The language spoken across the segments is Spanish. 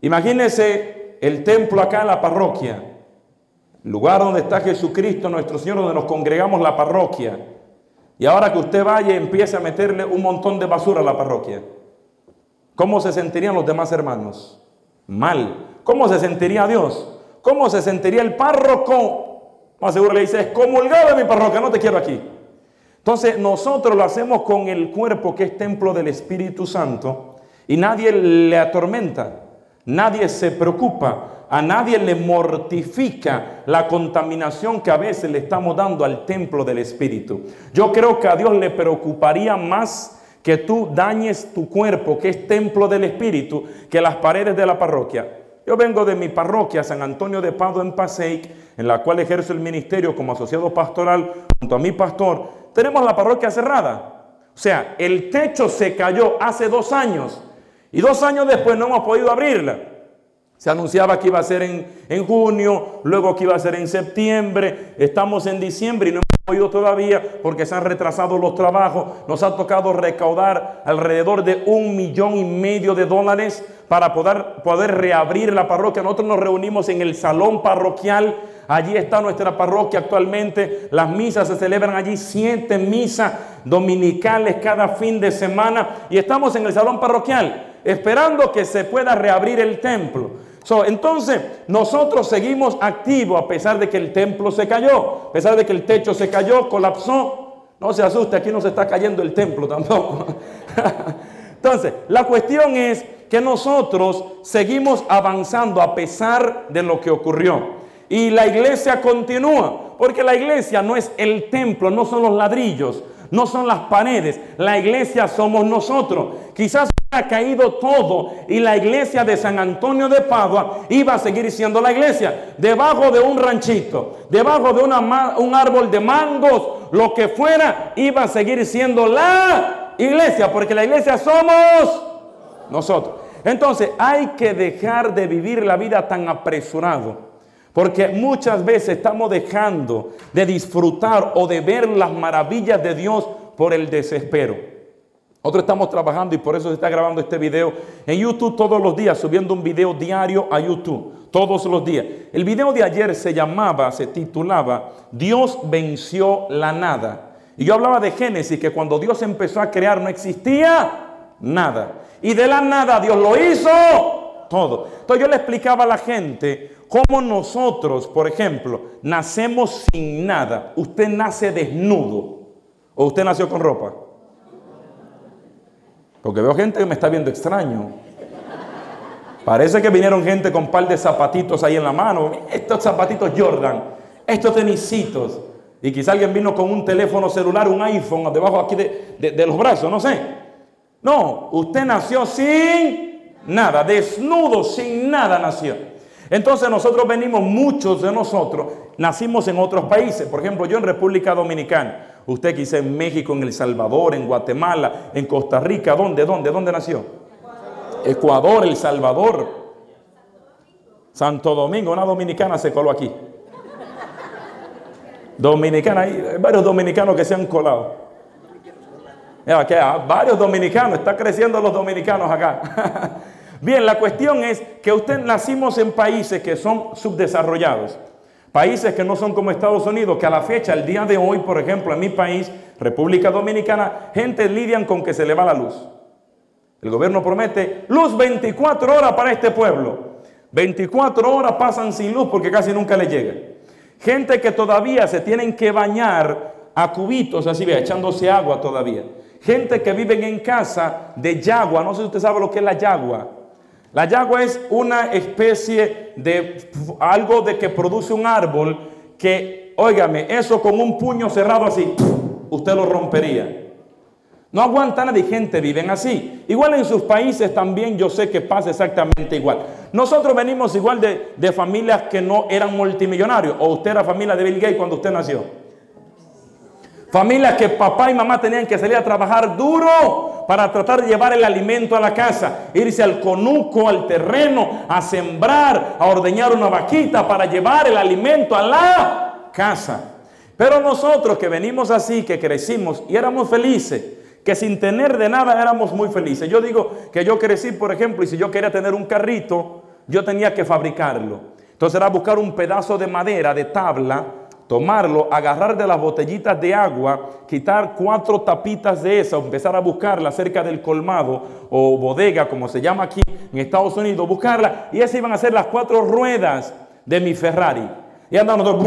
Imagínese el templo acá en la parroquia, lugar donde está Jesucristo, nuestro Señor, donde nos congregamos la parroquia. Y ahora que usted vaya y empiece a meterle un montón de basura a la parroquia, ¿cómo se sentirían los demás hermanos? Mal. ¿Cómo se sentiría Dios? ¿Cómo se sentiría el párroco? Más seguro le dice, es comulgado de mi parroquia, no te quiero aquí. Entonces nosotros lo hacemos con el cuerpo que es templo del Espíritu Santo y nadie le atormenta, nadie se preocupa, a nadie le mortifica la contaminación que a veces le estamos dando al templo del Espíritu. Yo creo que a Dios le preocuparía más que tú dañes tu cuerpo, que es templo del Espíritu, que las paredes de la parroquia. Yo vengo de mi parroquia, San Antonio de Pado en Paseic, en la cual ejerzo el ministerio como asociado pastoral junto a mi pastor. Tenemos la parroquia cerrada. O sea, el techo se cayó hace dos años y dos años después no hemos podido abrirla. Se anunciaba que iba a ser en, en junio, luego que iba a ser en septiembre, estamos en diciembre y no hemos podido todavía porque se han retrasado los trabajos. Nos ha tocado recaudar alrededor de un millón y medio de dólares para poder, poder reabrir la parroquia. Nosotros nos reunimos en el salón parroquial. Allí está nuestra parroquia actualmente. Las misas se celebran allí, siete misas dominicales cada fin de semana. Y estamos en el salón parroquial, esperando que se pueda reabrir el templo. entonces, nosotros seguimos activos a pesar de que el templo se cayó, a pesar de que el techo se cayó, colapsó. No se asuste, aquí no se está cayendo el templo tampoco. Entonces, la cuestión es que nosotros seguimos avanzando a pesar de lo que ocurrió. Y la iglesia continúa, porque la iglesia no es el templo, no son los ladrillos, no son las paredes, la iglesia somos nosotros. Quizás caído todo y la iglesia de San Antonio de Padua iba a seguir siendo la iglesia, debajo de un ranchito, debajo de un árbol de mangos, lo que fuera, iba a seguir siendo la iglesia, porque la iglesia somos nosotros. Entonces hay que dejar de vivir la vida tan apresurado. Porque muchas veces estamos dejando de disfrutar o de ver las maravillas de Dios por el desespero. Nosotros estamos trabajando y por eso se está grabando este video en YouTube todos los días, subiendo un video diario a YouTube, todos los días. El video de ayer se llamaba, se titulaba, Dios venció la nada. Y yo hablaba de Génesis, que cuando Dios empezó a crear no existía nada. Y de la nada Dios lo hizo todo. Entonces yo le explicaba a la gente cómo nosotros, por ejemplo, nacemos sin nada. Usted nace desnudo o usted nació con ropa. Porque veo gente que me está viendo extraño. Parece que vinieron gente con un par de zapatitos ahí en la mano. Estos zapatitos Jordan, estos tenisitos. Y quizá alguien vino con un teléfono celular, un iPhone debajo aquí de, de los brazos, no sé. No, usted nació sin nada, desnudo, sin nada nació. Entonces nosotros venimos, muchos de nosotros, nacimos en otros países. Por ejemplo, yo en República Dominicana. Usted quizá en México, en El Salvador, en Guatemala, en Costa Rica. ¿Dónde, dónde, dónde nació? Ecuador, El Salvador. Santo Domingo, una dominicana se coló aquí. Dominicana, hay varios dominicanos que se han colado. Mira, que varios dominicanos, está creciendo los dominicanos acá. Bien, la cuestión es que usted nacimos en países que son subdesarrollados. Países que no son como Estados Unidos, que a la fecha, el día de hoy, por ejemplo, en mi país, República Dominicana, gente lidian con que se le va la luz. El gobierno promete luz 24 horas para este pueblo. 24 horas pasan sin luz porque casi nunca le llega. Gente que todavía se tienen que bañar a cubitos, así ve, echándose agua todavía. Gente que vive en casa de yagua. No sé si usted sabe lo que es la yagua. La yagua es una especie de algo de que produce un árbol que, óigame, eso con un puño cerrado así, usted lo rompería. No aguanta nadie, gente viven así. Igual en sus países también yo sé que pasa exactamente igual. Nosotros venimos igual de, de familias que no eran multimillonarios. O usted era familia de Bill Gates cuando usted nació. Familias que papá y mamá tenían que salir a trabajar duro para tratar de llevar el alimento a la casa, irse al conuco, al terreno, a sembrar, a ordeñar una vaquita para llevar el alimento a la casa. Pero nosotros que venimos así, que crecimos y éramos felices, que sin tener de nada éramos muy felices. Yo digo que yo crecí, por ejemplo, y si yo quería tener un carrito, yo tenía que fabricarlo. Entonces era buscar un pedazo de madera, de tabla, tomarlo, agarrar de las botellitas de agua, quitar cuatro tapitas de esa, empezar a buscarla cerca del colmado o bodega, como se llama aquí en Estados Unidos, buscarla, y esas iban a ser las cuatro ruedas de mi Ferrari. Y andando todos,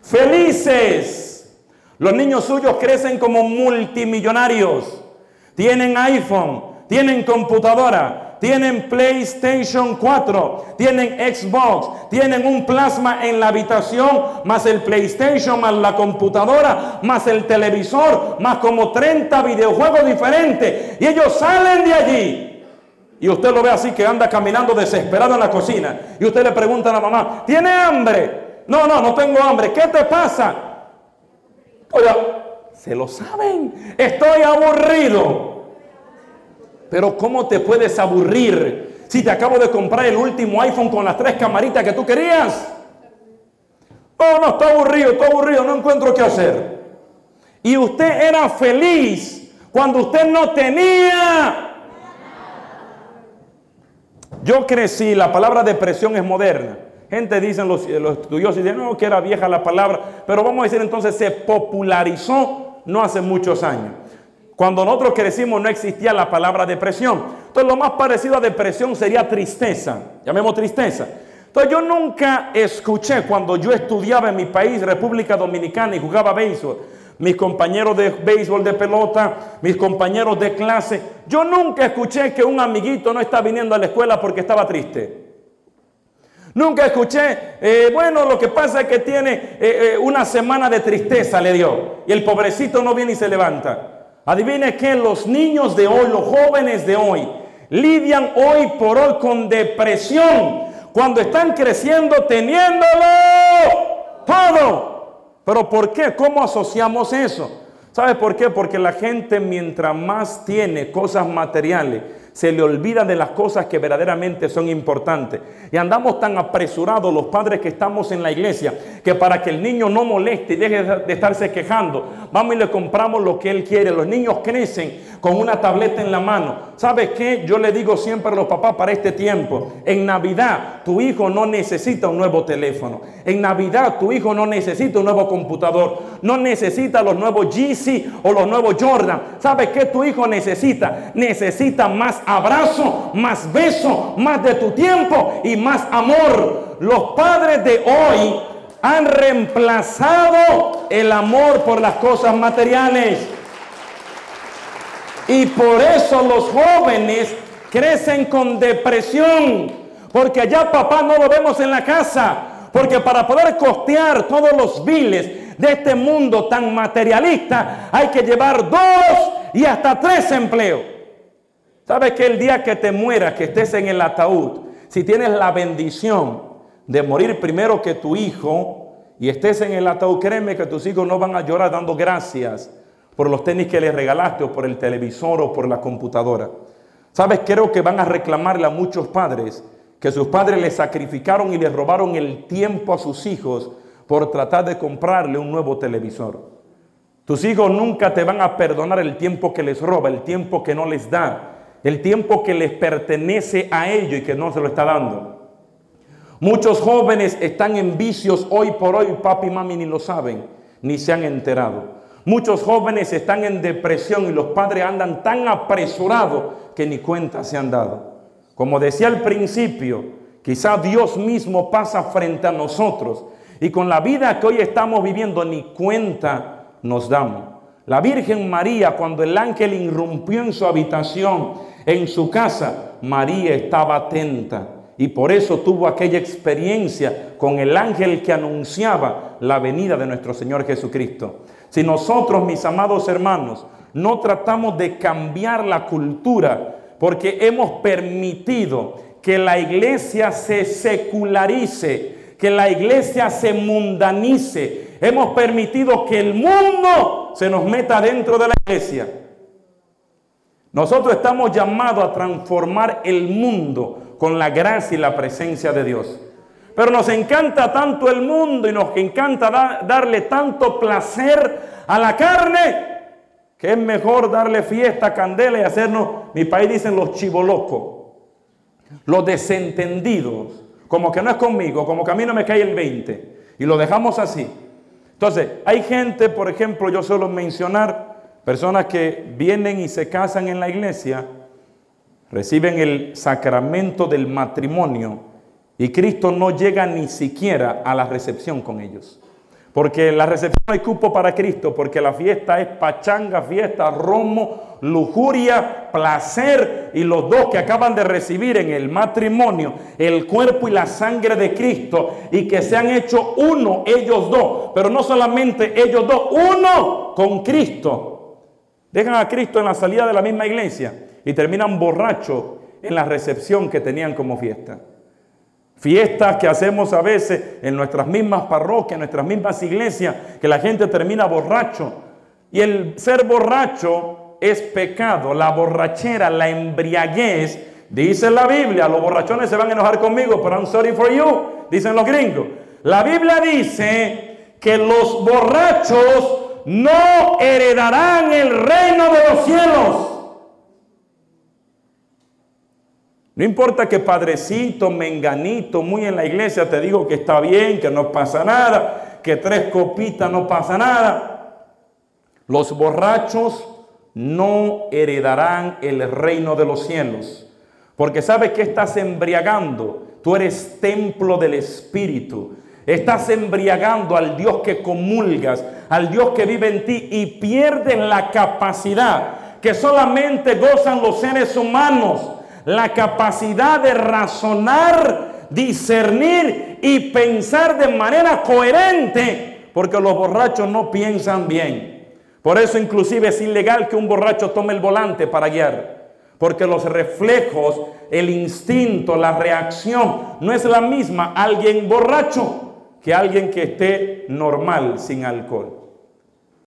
felices. Los niños suyos crecen como multimillonarios. Tienen iPhone, tienen computadora, tienen PlayStation 4, tienen Xbox, tienen un plasma en la habitación, más el PlayStation, más la computadora, más el televisor, más como 30 videojuegos diferentes. Y ellos salen de allí. Y usted lo ve así que anda caminando desesperado en la cocina. Y usted le pregunta a la mamá, ¿tiene hambre? No, no, no tengo hambre. ¿Qué te pasa? Oiga, se lo saben. Estoy aburrido. Pero ¿cómo te puedes aburrir si te acabo de comprar el último iPhone con las tres camaritas que tú querías? Oh, no, está aburrido, está aburrido, no encuentro qué hacer. Y usted era feliz cuando usted no tenía. Yo crecí, la palabra depresión es moderna. Gente dicen los, los estudiosos, dicen, no, que era vieja la palabra, pero vamos a decir entonces, se popularizó no hace muchos años. Cuando nosotros crecimos no existía la palabra depresión. Entonces lo más parecido a depresión sería tristeza. Llamemos tristeza. Entonces yo nunca escuché cuando yo estudiaba en mi país, República Dominicana, y jugaba béisbol, mis compañeros de béisbol de pelota, mis compañeros de clase, yo nunca escuché que un amiguito no está viniendo a la escuela porque estaba triste. Nunca escuché, eh, bueno, lo que pasa es que tiene eh, eh, una semana de tristeza, le dio, y el pobrecito no viene y se levanta. Adivine que los niños de hoy, los jóvenes de hoy, lidian hoy por hoy con depresión cuando están creciendo teniéndolo todo. Pero ¿por qué? ¿Cómo asociamos eso? ¿Sabe por qué? Porque la gente mientras más tiene cosas materiales, se le olvida de las cosas que verdaderamente son importantes. Y andamos tan apresurados los padres que estamos en la iglesia, que para que el niño no moleste y deje de estarse quejando, vamos y le compramos lo que él quiere. Los niños crecen con una tableta en la mano. ¿Sabes qué? Yo le digo siempre a los papás para este tiempo, en Navidad tu hijo no necesita un nuevo teléfono. En Navidad tu hijo no necesita un nuevo computador. No necesita los nuevos GC o los nuevos Jordan. ¿Sabes qué tu hijo necesita? Necesita más abrazo, más beso, más de tu tiempo y más amor. Los padres de hoy han reemplazado el amor por las cosas materiales. Y por eso los jóvenes crecen con depresión, porque allá papá no lo vemos en la casa, porque para poder costear todos los biles de este mundo tan materialista hay que llevar dos y hasta tres empleos. ¿Sabes que el día que te mueras, que estés en el ataúd, si tienes la bendición de morir primero que tu hijo y estés en el ataúd, créeme que tus hijos no van a llorar dando gracias por los tenis que les regalaste o por el televisor o por la computadora. ¿Sabes? Creo que van a reclamarle a muchos padres que sus padres les sacrificaron y les robaron el tiempo a sus hijos por tratar de comprarle un nuevo televisor. Tus hijos nunca te van a perdonar el tiempo que les roba, el tiempo que no les da, el tiempo que les pertenece a ellos y que no se lo está dando. Muchos jóvenes están en vicios hoy por hoy, papi y mami ni lo saben, ni se han enterado. Muchos jóvenes están en depresión y los padres andan tan apresurados que ni cuenta se han dado. Como decía al principio, quizá Dios mismo pasa frente a nosotros y con la vida que hoy estamos viviendo ni cuenta nos damos. La Virgen María, cuando el ángel irrumpió en su habitación, en su casa, María estaba atenta y por eso tuvo aquella experiencia con el ángel que anunciaba la venida de nuestro Señor Jesucristo. Si nosotros, mis amados hermanos, no tratamos de cambiar la cultura, porque hemos permitido que la iglesia se secularice, que la iglesia se mundanice, hemos permitido que el mundo se nos meta dentro de la iglesia. Nosotros estamos llamados a transformar el mundo con la gracia y la presencia de Dios. Pero nos encanta tanto el mundo y nos encanta darle tanto placer a la carne que es mejor darle fiesta, candela y hacernos, mi país dicen los chivolocos, los desentendidos, como que no es conmigo, como que a mí no me cae el 20, y lo dejamos así. Entonces, hay gente, por ejemplo, yo suelo mencionar, personas que vienen y se casan en la iglesia, reciben el sacramento del matrimonio, y Cristo no llega ni siquiera a la recepción con ellos. Porque la recepción hay cupo para Cristo, porque la fiesta es pachanga, fiesta, romo, lujuria, placer. Y los dos que acaban de recibir en el matrimonio el cuerpo y la sangre de Cristo y que se han hecho uno ellos dos, pero no solamente ellos dos, uno con Cristo. Dejan a Cristo en la salida de la misma iglesia y terminan borrachos en la recepción que tenían como fiesta. Fiestas que hacemos a veces en nuestras mismas parroquias, en nuestras mismas iglesias, que la gente termina borracho. Y el ser borracho es pecado. La borrachera, la embriaguez, dice la Biblia, los borrachones se van a enojar conmigo, pero I'm sorry for you, dicen los gringos. La Biblia dice que los borrachos no heredarán el reino de los cielos. No importa que padrecito, menganito, muy en la iglesia te digo que está bien, que no pasa nada, que tres copitas no pasa nada. Los borrachos no heredarán el reino de los cielos. Porque sabes que estás embriagando. Tú eres templo del Espíritu. Estás embriagando al Dios que comulgas, al Dios que vive en ti y pierdes la capacidad que solamente gozan los seres humanos la capacidad de razonar, discernir y pensar de manera coherente, porque los borrachos no piensan bien. Por eso inclusive es ilegal que un borracho tome el volante para guiar, porque los reflejos, el instinto, la reacción no es la misma alguien borracho que alguien que esté normal sin alcohol.